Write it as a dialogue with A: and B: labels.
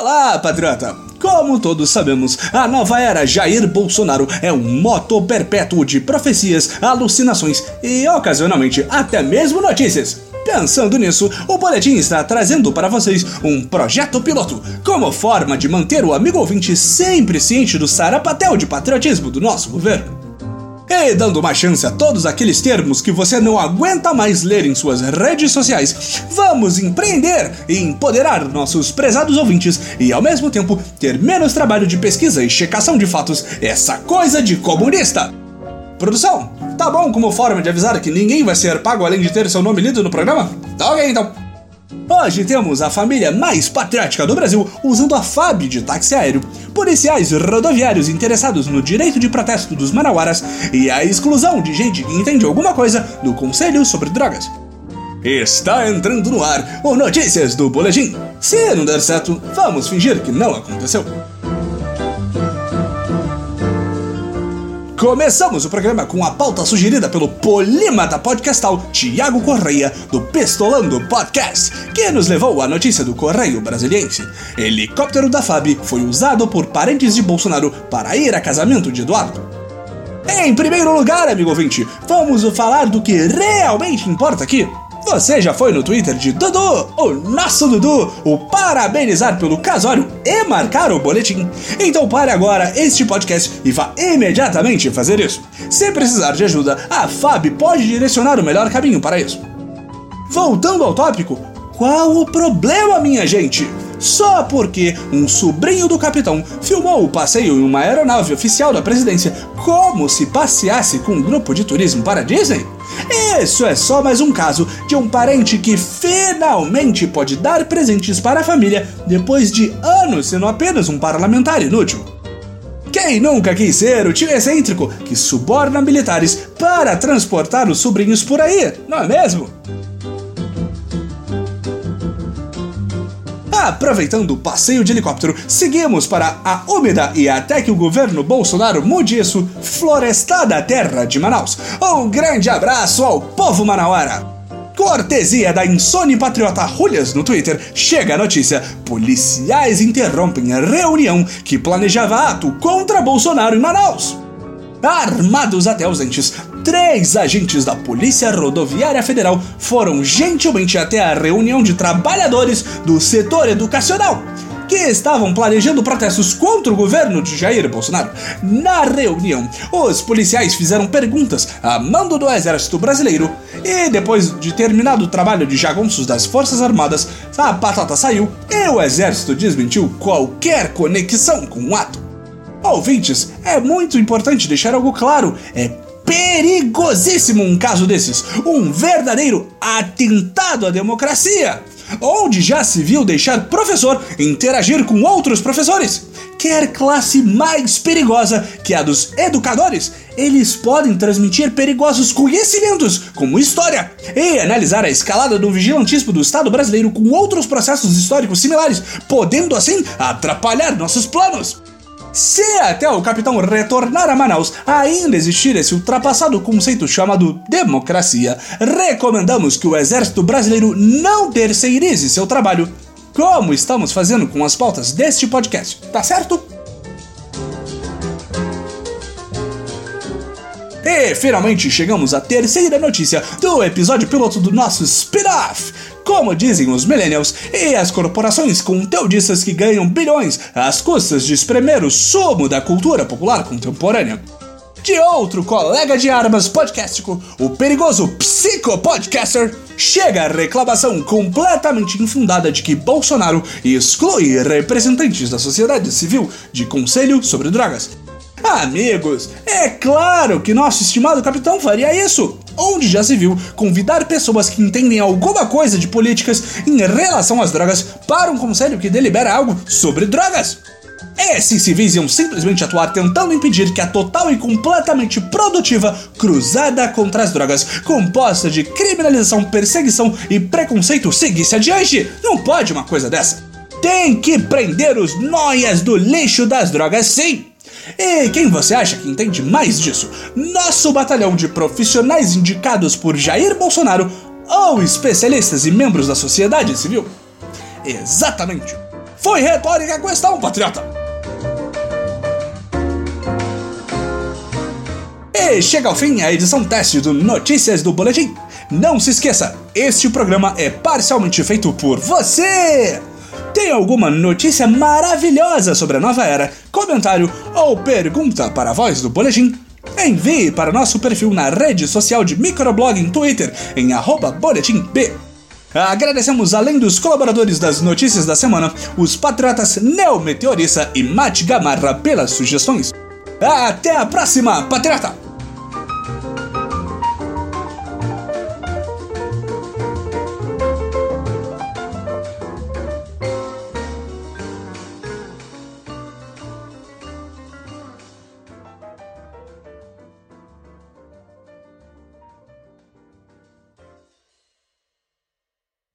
A: Olá, patriota! Como todos sabemos, a nova era Jair Bolsonaro é um moto perpétuo de profecias, alucinações e, ocasionalmente, até mesmo notícias. Pensando nisso, o Boletim está trazendo para vocês um projeto piloto, como forma de manter o amigo ouvinte sempre ciente do sarapatel de patriotismo do nosso governo e dando uma chance a todos aqueles termos que você não aguenta mais ler em suas redes sociais, vamos empreender e empoderar nossos prezados ouvintes e ao mesmo tempo ter menos trabalho de pesquisa e checação de fatos, essa coisa de comunista. Produção, tá bom como forma de avisar que ninguém vai ser pago além de ter seu nome lido no programa? Tá ok então. Hoje temos a família mais patriótica do Brasil usando a FAB de táxi aéreo, policiais rodoviários interessados no direito de protesto dos manauaras e a exclusão de gente que entende alguma coisa do Conselho sobre Drogas. Está entrando no ar o Notícias do Boletim. Se não der certo, vamos fingir que não aconteceu. Começamos o programa com a pauta sugerida pelo polímata podcastal Tiago Correia, do Pestolando Podcast, que nos levou à notícia do Correio Brasiliense. Helicóptero da FAB foi usado por parentes de Bolsonaro para ir a casamento de Eduardo. Em primeiro lugar, amigo ouvinte, vamos falar do que realmente importa aqui. Você já foi no Twitter de Dudu, o nosso Dudu, o parabenizar pelo casório e marcar o boletim? Então pare agora este podcast e vá imediatamente fazer isso. Se precisar de ajuda, a FAB pode direcionar o melhor caminho para isso. Voltando ao tópico, qual o problema, minha gente? Só porque um sobrinho do capitão filmou o passeio em uma aeronave oficial da presidência como se passeasse com um grupo de turismo para Disney? Isso é só mais um caso de um parente que finalmente pode dar presentes para a família depois de anos sendo apenas um parlamentar inútil. Quem nunca quis ser o tio excêntrico que suborna militares para transportar os sobrinhos por aí, não é mesmo? Aproveitando o passeio de helicóptero, seguimos para a úmida e até que o governo Bolsonaro mude isso, florestada terra de Manaus. Um grande abraço ao povo manauara! Cortesia da Insone Patriota Rulhas no Twitter, chega a notícia: policiais interrompem a reunião que planejava ato contra Bolsonaro em Manaus. Armados até os dentes, três agentes da Polícia Rodoviária Federal foram gentilmente até a reunião de trabalhadores do setor educacional que estavam planejando protestos contra o governo de Jair Bolsonaro. Na reunião, os policiais fizeram perguntas a mando do Exército Brasileiro e, depois de terminado o trabalho de jagunços das Forças Armadas, a patata saiu e o Exército desmentiu qualquer conexão com o ato. Ouvintes, é muito importante deixar algo claro: é perigosíssimo um caso desses, um verdadeiro atentado à democracia, onde já se viu deixar professor interagir com outros professores. Quer classe mais perigosa que a dos educadores, eles podem transmitir perigosos conhecimentos, como história, e analisar a escalada do vigilantismo do Estado brasileiro com outros processos históricos similares, podendo assim atrapalhar nossos planos. Se até o capitão retornar a Manaus ainda existir esse ultrapassado conceito chamado democracia, recomendamos que o exército brasileiro não terceirize seu trabalho, como estamos fazendo com as pautas deste podcast, tá certo? E finalmente chegamos à terceira notícia do episódio piloto do nosso spin-off. Como dizem os millennials e as corporações conteudistas que ganham bilhões às custas de espremer o sumo da cultura popular contemporânea. De outro colega de armas podcastico, o perigoso psicopodcaster, chega a reclamação completamente infundada de que Bolsonaro exclui representantes da sociedade civil de conselho sobre drogas Amigos, é claro que nosso estimado capitão faria isso. Onde já se viu convidar pessoas que entendem alguma coisa de políticas em relação às drogas para um conselho que delibera algo sobre drogas? Esses civis iam simplesmente atuar tentando impedir que a total e completamente produtiva cruzada contra as drogas, composta de criminalização, perseguição e preconceito, seguisse adiante. Não pode uma coisa dessa. Tem que prender os noias do lixo das drogas, sim! E quem você acha que entende mais disso? Nosso batalhão de profissionais indicados por Jair Bolsonaro ou especialistas e membros da sociedade civil? Exatamente! Foi retórica a questão, patriota! E chega ao fim a edição teste do Notícias do Boletim. Não se esqueça, este programa é parcialmente feito por você! Tem alguma notícia maravilhosa sobre a nova era, comentário ou pergunta para a voz do Boletim? Envie para nosso perfil na rede social de microblog em Twitter, em boletimb. Agradecemos, além dos colaboradores das notícias da semana, os patriotas Neo Meteorista e Mate Gamarra pelas sugestões. Até a próxima, patriota!